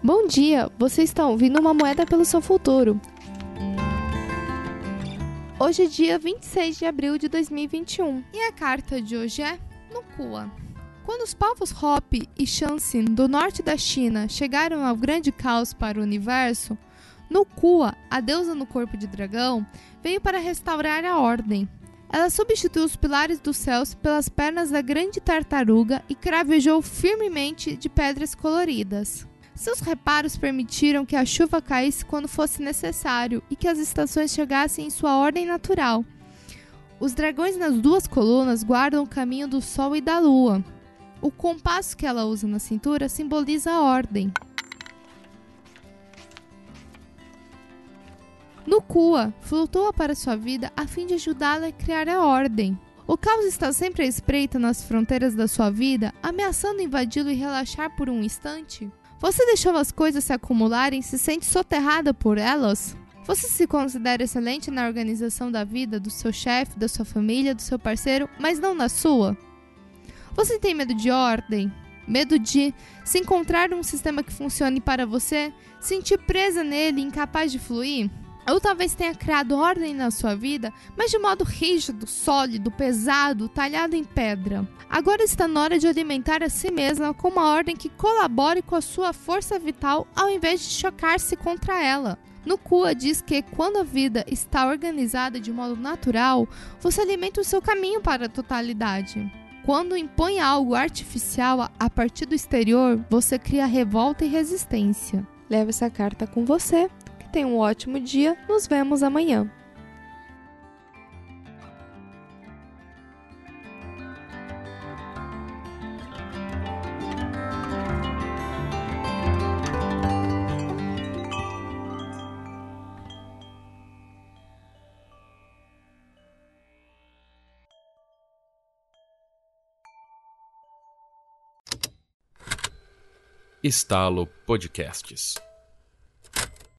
Bom dia, você está ouvindo uma moeda pelo seu futuro. Hoje é dia 26 de abril de 2021 e a carta de hoje é Nukua. Quando os povos Hopi e Shanxin do norte da China chegaram ao grande caos para o universo, Nukua, a deusa no corpo de dragão, veio para restaurar a ordem. Ela substituiu os pilares dos céus pelas pernas da grande tartaruga e cravejou firmemente de pedras coloridas. Seus reparos permitiram que a chuva caísse quando fosse necessário e que as estações chegassem em sua ordem natural. Os dragões nas duas colunas guardam o caminho do Sol e da Lua. O compasso que ela usa na cintura simboliza a ordem. Nukua flutua para sua vida a fim de ajudá-la a criar a ordem. O caos está sempre à espreita nas fronteiras da sua vida, ameaçando invadi-lo e relaxar por um instante? Você deixou as coisas se acumularem e se sente soterrada por elas? Você se considera excelente na organização da vida do seu chefe, da sua família, do seu parceiro, mas não na sua? Você tem medo de ordem? Medo de se encontrar um sistema que funcione para você, sentir presa nele, incapaz de fluir? Ou talvez tenha criado ordem na sua vida, mas de modo rígido, sólido, pesado, talhado em pedra. Agora está na hora de alimentar a si mesma com uma ordem que colabore com a sua força vital ao invés de chocar-se contra ela. No Kua diz que quando a vida está organizada de modo natural, você alimenta o seu caminho para a totalidade. Quando impõe algo artificial a partir do exterior, você cria revolta e resistência. Leve essa carta com você. Tenha um ótimo dia. Nos vemos amanhã. Estalo Podcasts.